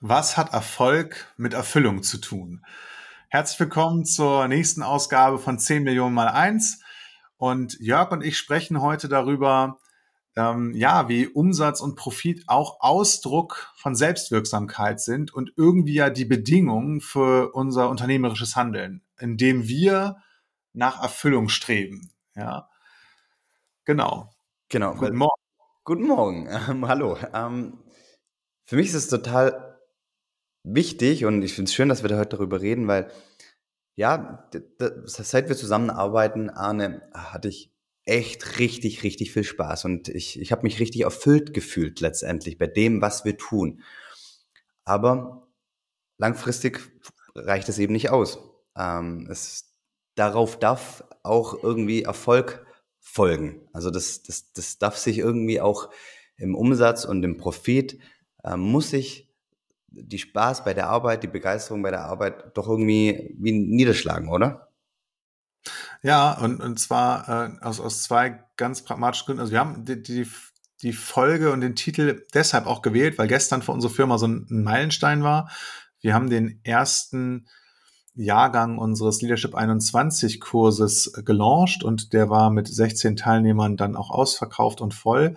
Was hat Erfolg mit Erfüllung zu tun? Herzlich willkommen zur nächsten Ausgabe von 10 Millionen mal 1. Und Jörg und ich sprechen heute darüber, ähm, ja, wie Umsatz und Profit auch Ausdruck von Selbstwirksamkeit sind und irgendwie ja die Bedingungen für unser unternehmerisches Handeln, indem wir nach Erfüllung streben. Ja, genau. Genau. Guten Morgen. Guten Morgen. Ähm, hallo. Ähm, für mich ist es total wichtig und ich finde es schön, dass wir da heute darüber reden, weil ja, seit wir zusammenarbeiten, Arne, hatte ich echt richtig, richtig viel Spaß und ich, ich habe mich richtig erfüllt gefühlt letztendlich bei dem, was wir tun. Aber langfristig reicht es eben nicht aus. Ähm, es, darauf darf auch irgendwie Erfolg folgen. Also das, das, das darf sich irgendwie auch im Umsatz und im Profit, äh, muss sich die Spaß bei der Arbeit, die Begeisterung bei der Arbeit doch irgendwie wie niederschlagen, oder? Ja, und, und zwar äh, aus, aus zwei ganz pragmatischen Gründen. Also wir haben die, die, die Folge und den Titel deshalb auch gewählt, weil gestern für unsere Firma so ein, ein Meilenstein war. Wir haben den ersten Jahrgang unseres Leadership 21 Kurses gelauncht und der war mit 16 Teilnehmern dann auch ausverkauft und voll.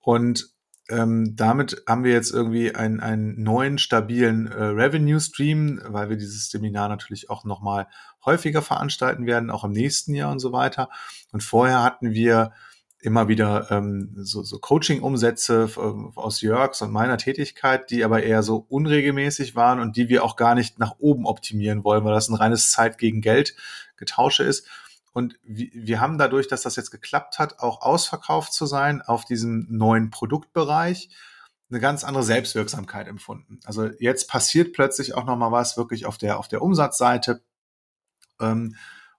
Und ähm, damit haben wir jetzt irgendwie einen, einen neuen, stabilen äh, Revenue-Stream, weil wir dieses Seminar natürlich auch nochmal häufiger veranstalten werden, auch im nächsten Jahr und so weiter. Und vorher hatten wir immer wieder ähm, so, so Coaching-Umsätze äh, aus Jörgs und meiner Tätigkeit, die aber eher so unregelmäßig waren und die wir auch gar nicht nach oben optimieren wollen, weil das ein reines Zeit gegen Geld Getausche ist. Und wir haben dadurch, dass das jetzt geklappt hat, auch ausverkauft zu sein auf diesem neuen Produktbereich, eine ganz andere Selbstwirksamkeit empfunden. Also jetzt passiert plötzlich auch noch mal was wirklich auf der auf der Umsatzseite ähm,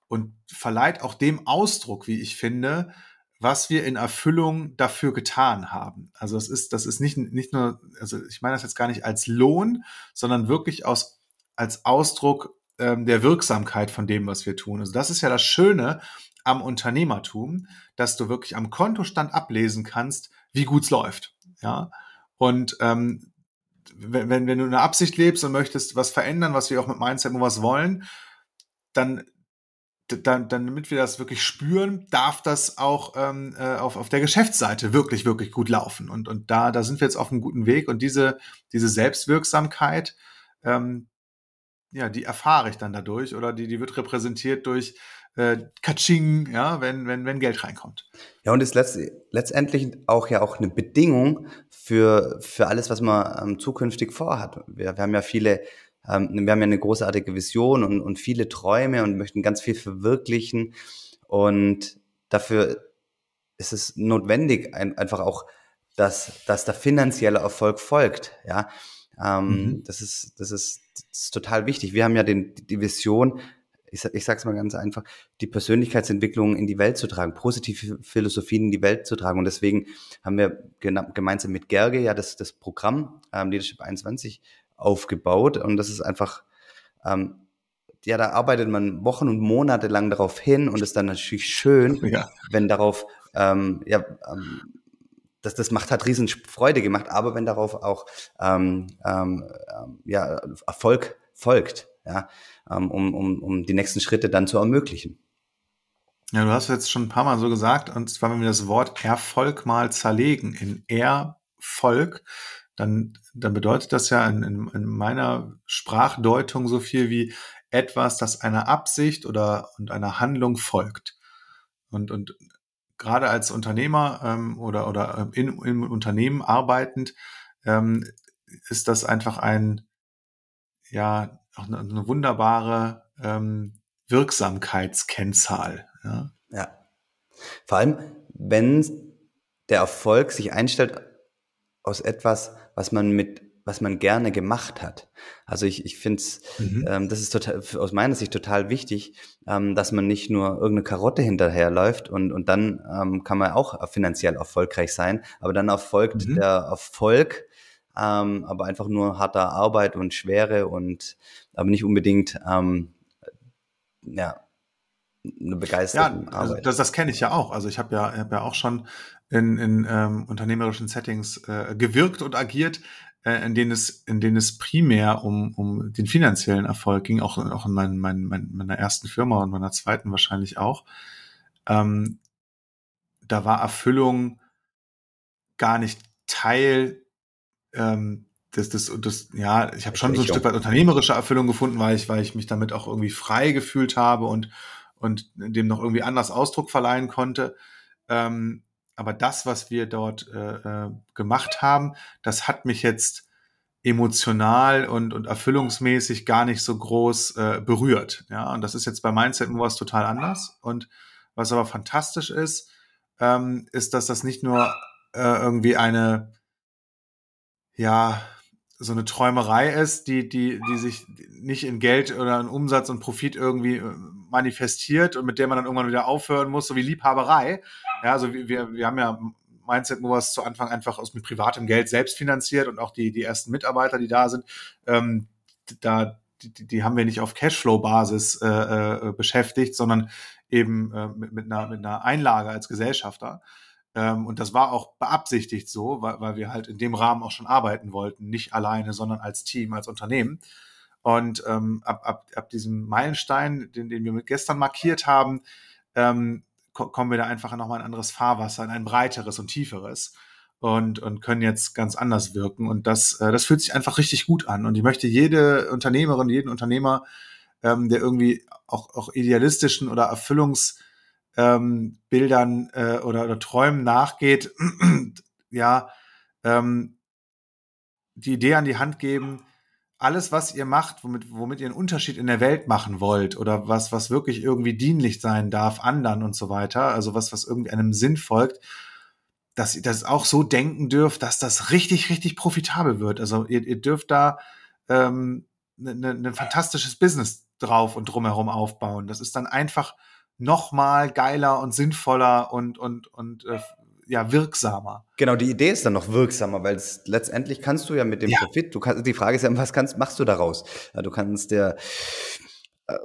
und verleiht auch dem Ausdruck, wie ich finde, was wir in Erfüllung dafür getan haben. Also das ist das ist nicht nicht nur, also ich meine das jetzt gar nicht als Lohn, sondern wirklich aus als Ausdruck ähm, der Wirksamkeit von dem, was wir tun. Also das ist ja das Schöne am Unternehmertum, dass du wirklich am Kontostand ablesen kannst, wie gut's läuft. Ja. Und ähm, wenn, wenn, wenn du eine Absicht lebst und möchtest was verändern, was wir auch mit Mindset immer was wollen, dann, dann, dann, damit wir das wirklich spüren, darf das auch ähm, äh, auf, auf der Geschäftsseite wirklich, wirklich gut laufen. Und, und da, da sind wir jetzt auf einem guten Weg. Und diese, diese Selbstwirksamkeit, ähm, ja, die erfahre ich dann dadurch oder die, die wird repräsentiert durch äh, Katsching, ja, wenn, wenn, wenn Geld reinkommt. Ja, und ist letzt, letztendlich auch ja auch eine Bedingung für, für alles, was man ähm, zukünftig vorhat. Wir, wir haben ja viele, ähm, wir haben ja eine großartige Vision und, und viele Träume und möchten ganz viel verwirklichen. Und dafür ist es notwendig, ein, einfach auch, dass, dass der finanzielle Erfolg folgt. Ja, ähm, mhm. das ist, das ist ist total wichtig. Wir haben ja den, die Vision, ich, ich sage es mal ganz einfach, die Persönlichkeitsentwicklung in die Welt zu tragen, positive Philosophien in die Welt zu tragen. Und deswegen haben wir gemeinsam mit Gerge ja das, das Programm ähm, Leadership 21 aufgebaut. Und das ist einfach, ähm, ja, da arbeitet man Wochen und Monate lang darauf hin und ist dann natürlich schön, ja. wenn darauf, ähm, ja, ähm, das, das macht hat riesen Freude gemacht, aber wenn darauf auch ähm, ähm, ähm, ja, Erfolg folgt, ja, ähm, um, um, um die nächsten Schritte dann zu ermöglichen. Ja, du hast jetzt schon ein paar Mal so gesagt, und zwar wenn wir das Wort Erfolg mal zerlegen in Erfolg, dann, dann bedeutet das ja in, in, in meiner Sprachdeutung so viel wie etwas, das einer Absicht oder und einer Handlung folgt. Und, und gerade als Unternehmer ähm, oder, oder in, im Unternehmen arbeitend, ähm, ist das einfach ein, ja, eine, eine wunderbare ähm, Wirksamkeitskennzahl. Ja. ja. Vor allem, wenn der Erfolg sich einstellt aus etwas, was man mit was man gerne gemacht hat. Also ich, ich finde es, mhm. ähm, das ist total, aus meiner Sicht total wichtig, ähm, dass man nicht nur irgendeine Karotte hinterherläuft und, und dann ähm, kann man auch finanziell erfolgreich sein, aber dann erfolgt mhm. der Erfolg, ähm, aber einfach nur harter Arbeit und Schwere und aber nicht unbedingt ähm, ja eine begeisterte ja, also Das, das kenne ich ja auch. Also ich habe ja, hab ja auch schon in, in ähm, unternehmerischen Settings äh, gewirkt und agiert, äh, in denen es, in denen es primär um, um den finanziellen Erfolg ging, auch, auch in mein, mein, mein, meiner ersten Firma und meiner zweiten wahrscheinlich auch. Ähm, da war Erfüllung gar nicht Teil ähm, des, des, des, ja, ich habe schon so ein Stück weit unternehmerische Erfüllung gefunden, weil ich, weil ich mich damit auch irgendwie frei gefühlt habe und, und dem noch irgendwie anders Ausdruck verleihen konnte. Ähm, aber das, was wir dort äh, äh, gemacht haben, das hat mich jetzt emotional und, und erfüllungsmäßig gar nicht so groß äh, berührt. Ja, und das ist jetzt bei Mindset was total anders. Und was aber fantastisch ist, ähm, ist, dass das nicht nur äh, irgendwie eine, ja, so eine Träumerei ist, die, die, die sich nicht in Geld oder in Umsatz und Profit irgendwie äh, manifestiert und mit der man dann irgendwann wieder aufhören muss, so wie Liebhaberei, ja, also wir, wir haben ja Mindset Movers zu Anfang einfach aus mit privatem Geld selbst finanziert und auch die, die ersten Mitarbeiter, die da sind, ähm, da, die, die haben wir nicht auf Cashflow-Basis äh, äh, beschäftigt, sondern eben äh, mit, mit, einer, mit einer Einlage als Gesellschafter. Ähm, und das war auch beabsichtigt so, weil, weil wir halt in dem Rahmen auch schon arbeiten wollten, nicht alleine, sondern als Team, als Unternehmen. Und ähm, ab, ab, ab diesem Meilenstein, den, den wir gestern markiert haben, ähm, kommen wir da einfach nochmal ein anderes Fahrwasser, in ein breiteres und tieferes und, und können jetzt ganz anders wirken. Und das, äh, das fühlt sich einfach richtig gut an. Und ich möchte jede Unternehmerin, jeden Unternehmer, ähm, der irgendwie auch, auch idealistischen oder Erfüllungsbildern ähm, äh, oder, oder Träumen nachgeht, ja, ähm, die Idee an die Hand geben, alles, was ihr macht, womit, womit ihr einen Unterschied in der Welt machen wollt oder was, was wirklich irgendwie dienlich sein darf, anderen und so weiter, also was, was irgendwie einem Sinn folgt, dass ihr das auch so denken dürft, dass das richtig, richtig profitabel wird. Also ihr, ihr dürft da ähm, ne, ne, ein fantastisches Business drauf und drumherum aufbauen. Das ist dann einfach noch mal geiler und sinnvoller und, und, und äh, ja wirksamer. Genau, die Idee ist dann noch wirksamer, weil es, letztendlich kannst du ja mit dem ja. Profit, du kannst, die Frage ist ja, was kannst, machst du daraus? Ja, du kannst der, äh,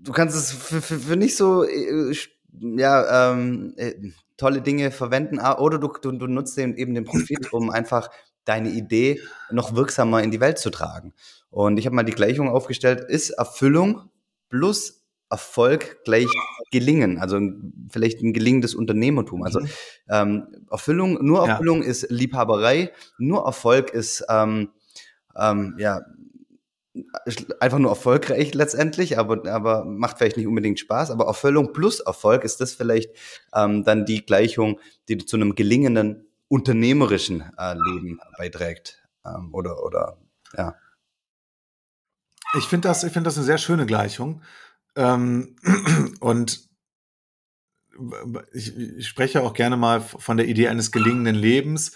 du kannst es für, für, für nicht so, äh, ja, ähm, äh, tolle Dinge verwenden, oder du, du, du nutzt den, eben den Profit, um einfach deine Idee noch wirksamer in die Welt zu tragen. Und ich habe mal die Gleichung aufgestellt, ist Erfüllung plus Erfolg gleich gelingen, also vielleicht ein gelingendes Unternehmertum. Also mhm. ähm, Erfüllung, nur Erfüllung ja. ist Liebhaberei, nur Erfolg ist ähm, ähm, ja einfach nur erfolgreich letztendlich, aber, aber macht vielleicht nicht unbedingt Spaß. Aber Erfüllung plus Erfolg ist das vielleicht ähm, dann die Gleichung, die zu einem gelingenden unternehmerischen äh, Leben beiträgt. Ähm, oder, oder ja. Ich finde das, ich finde das eine sehr schöne Gleichung. Ähm, und ich, ich spreche auch gerne mal von der Idee eines gelingenden Lebens.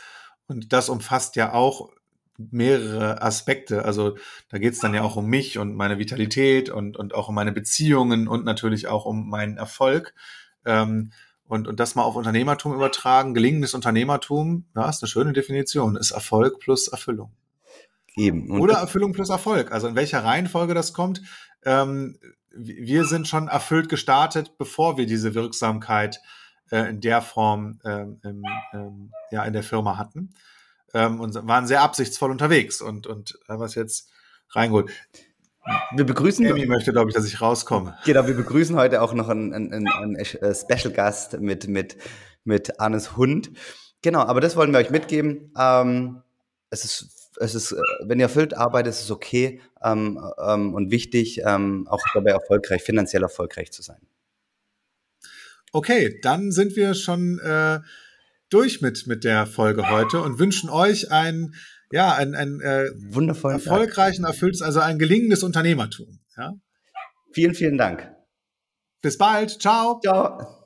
Und das umfasst ja auch mehrere Aspekte. Also da geht es dann ja auch um mich und meine Vitalität und, und auch um meine Beziehungen und natürlich auch um meinen Erfolg. Ähm, und, und das mal auf Unternehmertum übertragen. Gelingendes Unternehmertum, ja, ist eine schöne Definition, ist Erfolg plus Erfüllung. Eben. Und Oder Erfüllung plus Erfolg. Also in welcher Reihenfolge das kommt, ähm, wir sind schon erfüllt gestartet, bevor wir diese Wirksamkeit äh, in der Form ähm, ähm, ja, in der Firma hatten ähm, und waren sehr absichtsvoll unterwegs und, und haben es jetzt reingeholt. Wir begrüßen. Amy möchte, glaube ich, dass ich rauskomme. Genau, wir begrüßen heute auch noch einen, einen, einen äh, Special Gast mit, mit, mit Arnes Hund. Genau, aber das wollen wir euch mitgeben. Ähm, es ist es ist, äh, wenn ihr erfüllt arbeitet, ist es okay ähm, ähm, und wichtig, ähm, auch dabei erfolgreich, finanziell erfolgreich zu sein. Okay, dann sind wir schon äh, durch mit, mit der Folge heute und wünschen euch ein, ja, ein, ein äh, wundervollen erfolgreichen, erfülltes, also ein gelingendes Unternehmertum. Ja? Vielen, vielen Dank. Bis bald. Ciao. Ciao.